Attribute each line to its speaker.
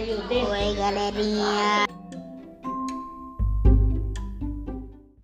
Speaker 1: Ayudem.
Speaker 2: Oi, galerinha.